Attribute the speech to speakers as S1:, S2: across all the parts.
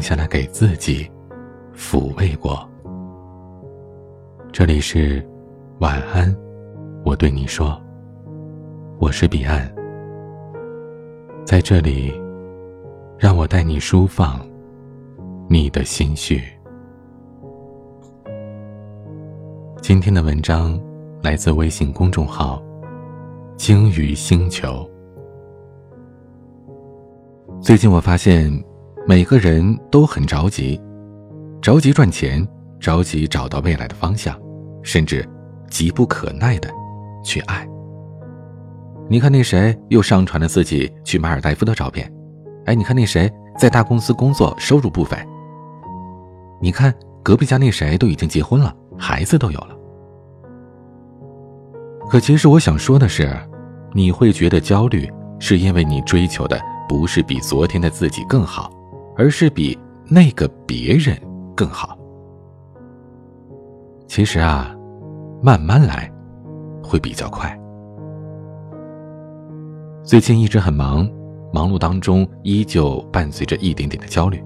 S1: 下来给自己抚慰过。这里是晚安，我对你说，我是彼岸，在这里，让我带你舒放你的心绪。今天的文章来自微信公众号“鲸鱼星球”。最近我发现，每个人都很着急，着急赚钱。着急找到未来的方向，甚至急不可耐的去爱。你看那谁又上传了自己去马尔代夫的照片，哎，你看那谁在大公司工作，收入不菲。你看隔壁家那谁都已经结婚了，孩子都有了。可其实我想说的是，你会觉得焦虑，是因为你追求的不是比昨天的自己更好，而是比那个别人更好。其实啊，慢慢来，会比较快。最近一直很忙，忙碌当中依旧伴随着一点点的焦虑。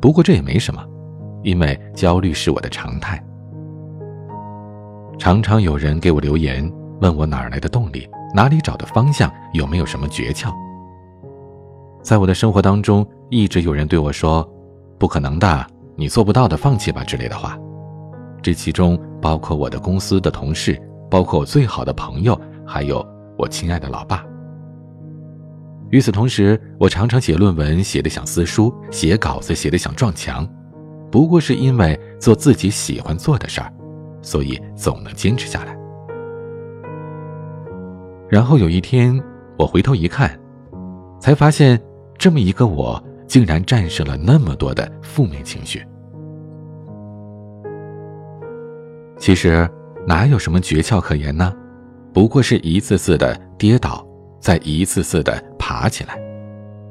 S1: 不过这也没什么，因为焦虑是我的常态。常常有人给我留言，问我哪儿来的动力，哪里找的方向，有没有什么诀窍。在我的生活当中，一直有人对我说：“不可能的，你做不到的，放弃吧”之类的话。这其中包括我的公司的同事，包括我最好的朋友，还有我亲爱的老爸。与此同时，我常常写论文写的想撕书，写稿子写的想撞墙，不过是因为做自己喜欢做的事儿，所以总能坚持下来。然后有一天，我回头一看，才发现这么一个我，竟然战胜了那么多的负面情绪。其实哪有什么诀窍可言呢？不过是一次次的跌倒，再一次次的爬起来。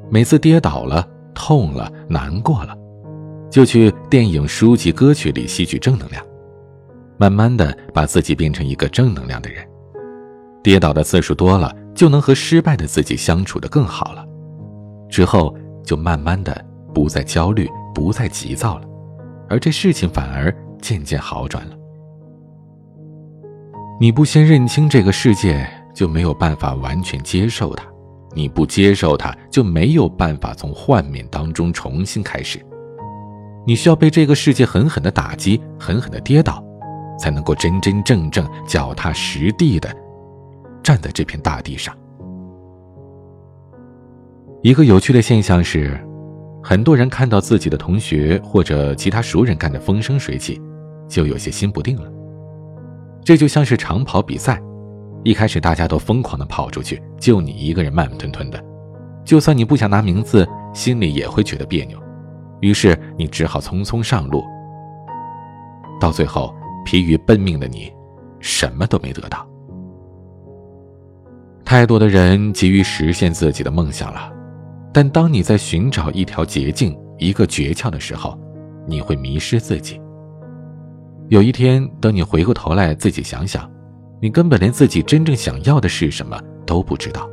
S1: 每次跌倒了、痛了、难过了，就去电影、书籍、歌曲里吸取正能量，慢慢的把自己变成一个正能量的人。跌倒的次数多了，就能和失败的自己相处的更好了。之后就慢慢的不再焦虑，不再急躁了，而这事情反而渐渐好转了。你不先认清这个世界，就没有办法完全接受它；你不接受它，就没有办法从幻灭当中重新开始。你需要被这个世界狠狠的打击，狠狠的跌倒，才能够真真正正脚踏实地的站在这片大地上。一个有趣的现象是，很多人看到自己的同学或者其他熟人干得风生水起，就有些心不定了。这就像是长跑比赛，一开始大家都疯狂的跑出去，就你一个人慢慢吞吞的，就算你不想拿名字，心里也会觉得别扭，于是你只好匆匆上路。到最后，疲于奔命的你，什么都没得到。太多的人急于实现自己的梦想了，但当你在寻找一条捷径、一个诀窍的时候，你会迷失自己。有一天，等你回过头来自己想想，你根本连自己真正想要的是什么都不知道。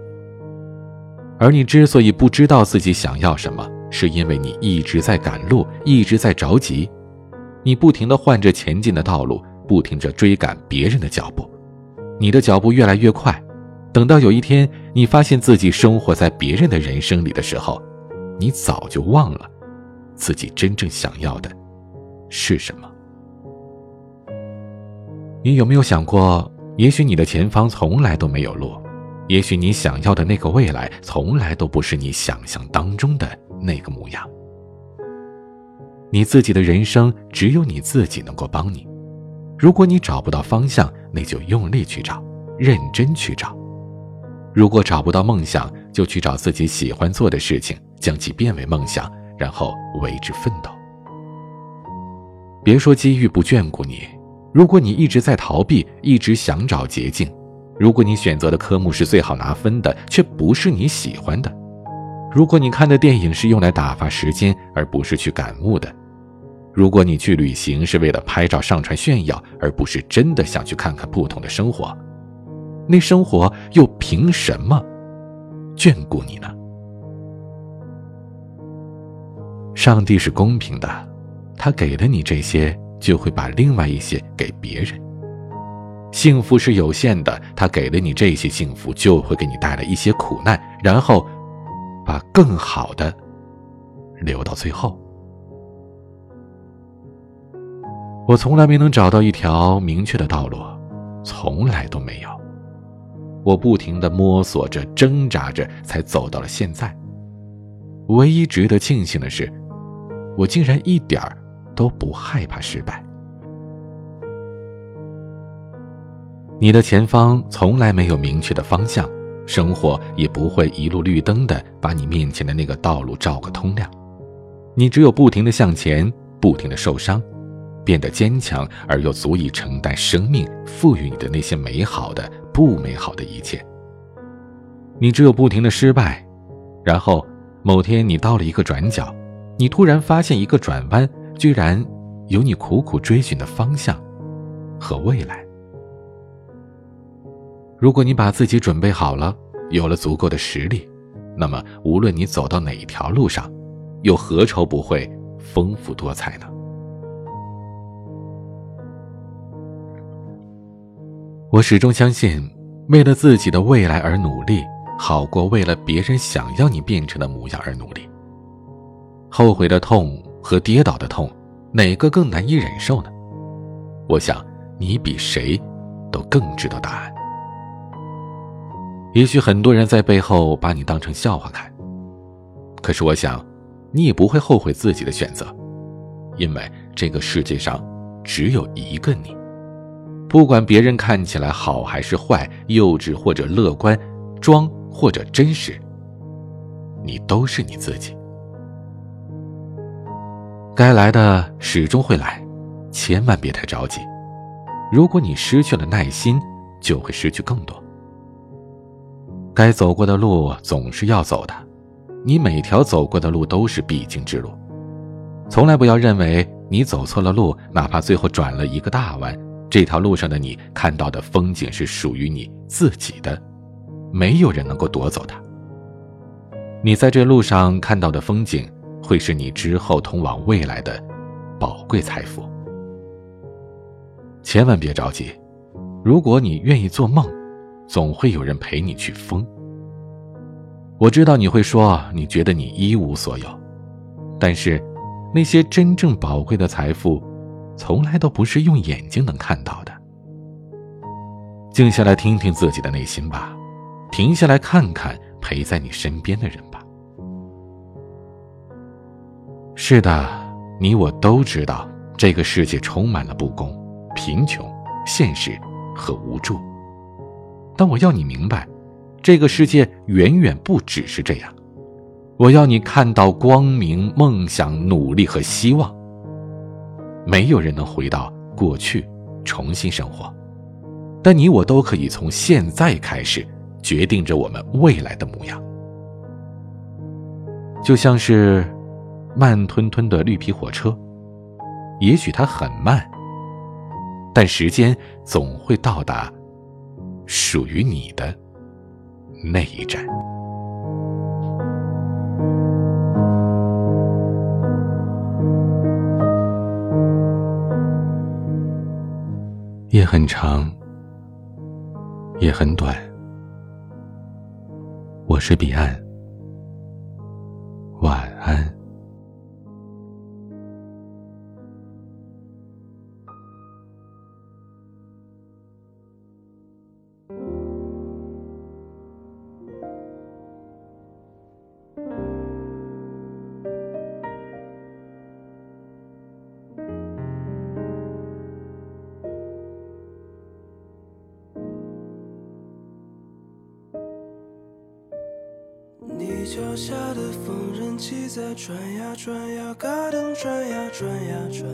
S1: 而你之所以不知道自己想要什么，是因为你一直在赶路，一直在着急，你不停地换着前进的道路，不停着追赶别人的脚步，你的脚步越来越快。等到有一天，你发现自己生活在别人的人生里的时候，你早就忘了自己真正想要的是什么。你有没有想过，也许你的前方从来都没有路，也许你想要的那个未来从来都不是你想象当中的那个模样。你自己的人生只有你自己能够帮你。如果你找不到方向，那就用力去找，认真去找。如果找不到梦想，就去找自己喜欢做的事情，将其变为梦想，然后为之奋斗。别说机遇不眷顾你。如果你一直在逃避，一直想找捷径；如果你选择的科目是最好拿分的，却不是你喜欢的；如果你看的电影是用来打发时间，而不是去感悟的；如果你去旅行是为了拍照上传炫耀，而不是真的想去看看不同的生活，那生活又凭什么眷顾你呢？上帝是公平的，他给了你这些，就会把另外一些给别人。幸福是有限的，他给了你这些幸福，就会给你带来一些苦难，然后把更好的留到最后。我从来没能找到一条明确的道路，从来都没有。我不停的摸索着、挣扎着，才走到了现在。唯一值得庆幸的是，我竟然一点儿都不害怕失败。你的前方从来没有明确的方向，生活也不会一路绿灯的把你面前的那个道路照个通亮。你只有不停的向前，不停的受伤。变得坚强而又足以承担生命赋予你的那些美好的、不美好的一切。你只有不停的失败，然后某天你到了一个转角，你突然发现一个转弯居然有你苦苦追寻的方向和未来。如果你把自己准备好了，有了足够的实力，那么无论你走到哪一条路上，又何愁不会丰富多彩呢？我始终相信，为了自己的未来而努力，好过为了别人想要你变成的模样而努力。后悔的痛和跌倒的痛，哪个更难以忍受呢？我想，你比谁都更知道答案。也许很多人在背后把你当成笑话看，可是我想，你也不会后悔自己的选择，因为这个世界上只有一个你。不管别人看起来好还是坏，幼稚或者乐观，装或者真实，你都是你自己。该来的始终会来，千万别太着急。如果你失去了耐心，就会失去更多。该走过的路总是要走的，你每条走过的路都是必经之路。从来不要认为你走错了路，哪怕最后转了一个大弯。这条路上的你看到的风景是属于你自己的，没有人能够夺走它。你在这路上看到的风景，会是你之后通往未来的宝贵财富。千万别着急，如果你愿意做梦，总会有人陪你去疯。我知道你会说，你觉得你一无所有，但是那些真正宝贵的财富。从来都不是用眼睛能看到的。静下来听听自己的内心吧，停下来看看陪在你身边的人吧。是的，你我都知道这个世界充满了不公、贫穷、现实和无助。但我要你明白，这个世界远远不只是这样。我要你看到光明、梦想、努力和希望。没有人能回到过去重新生活，但你我都可以从现在开始决定着我们未来的模样。就像是慢吞吞的绿皮火车，也许它很慢，但时间总会到达属于你的那一站。夜很长，也很短。我是彼岸，晚安。
S2: 脚下的缝纫机在转呀转呀，嘎噔转呀转呀转。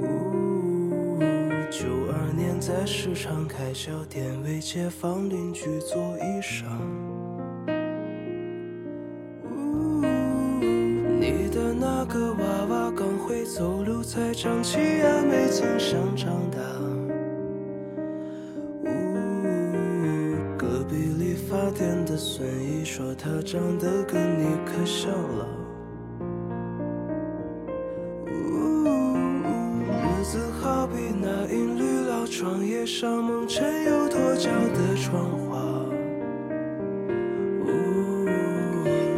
S2: 呜，九二年在市场开小店，为街坊邻居做衣裳。呜，你的那个娃娃刚会走路，才长齐牙，没曾想长大。孙怡说他长得跟你可像了。日子好比那一缕老窗叶上蒙尘又脱胶的窗花。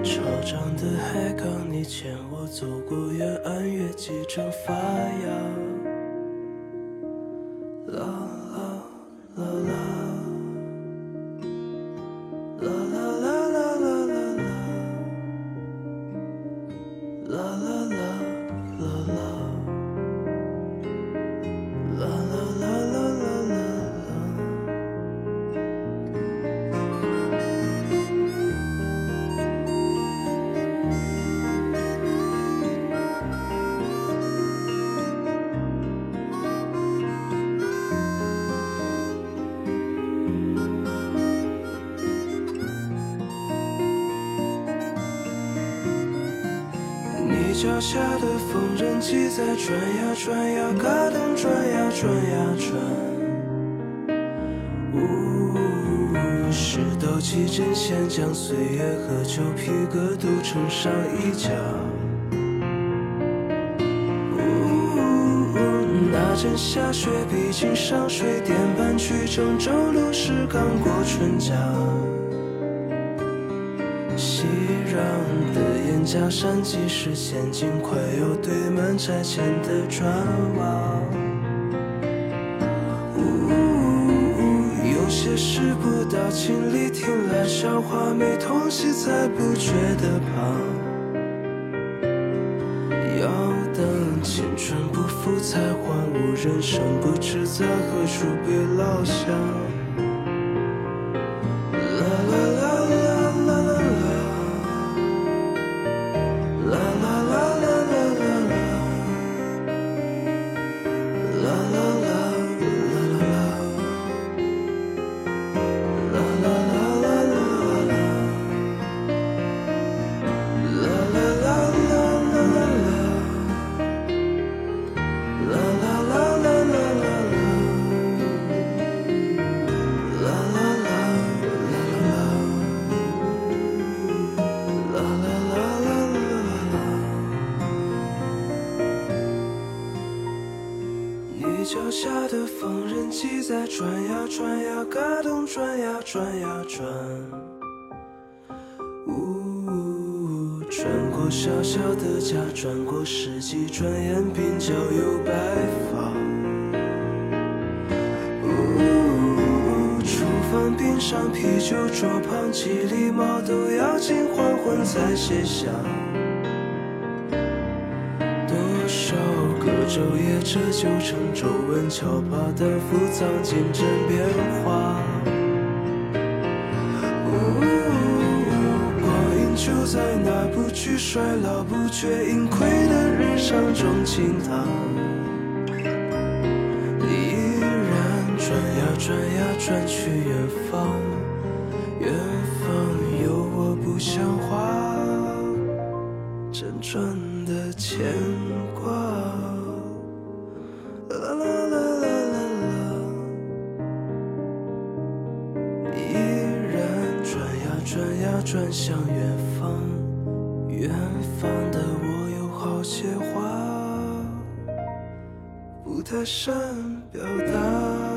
S2: 潮涨的海港，你牵我走过，越岸越几丈发芽。脚下的缝纫机在转呀转呀，嘎噔转呀转呀转。呜，石头起针线将岁月和旧皮革都撑上衣架。呜，那阵下雪，毕竟上水点板去郑州路是刚过春假。假山，即使现今快要堆满拆迁的砖瓦。呜，有些事不到亲历，听来笑话，没痛惜才不觉得怕。要等青春不复才还悟，人生不知在何处被落下。脚下的缝纫机在转呀转呀，嘎咚转呀转呀转。呜，转过小小的家，转过世纪，转眼鬓角有白发。呜，厨房边上啤酒桌旁，几粒毛豆要尽黄昏才卸下。昼夜折旧成皱纹，敲把担负藏进枕边花。光阴就在那不惧衰老、不觉盈亏的日常中倾淌。你依然转呀转呀转去远方，远方有我不像话辗转的牵转向远方，远方的我有好些话。不太善表达。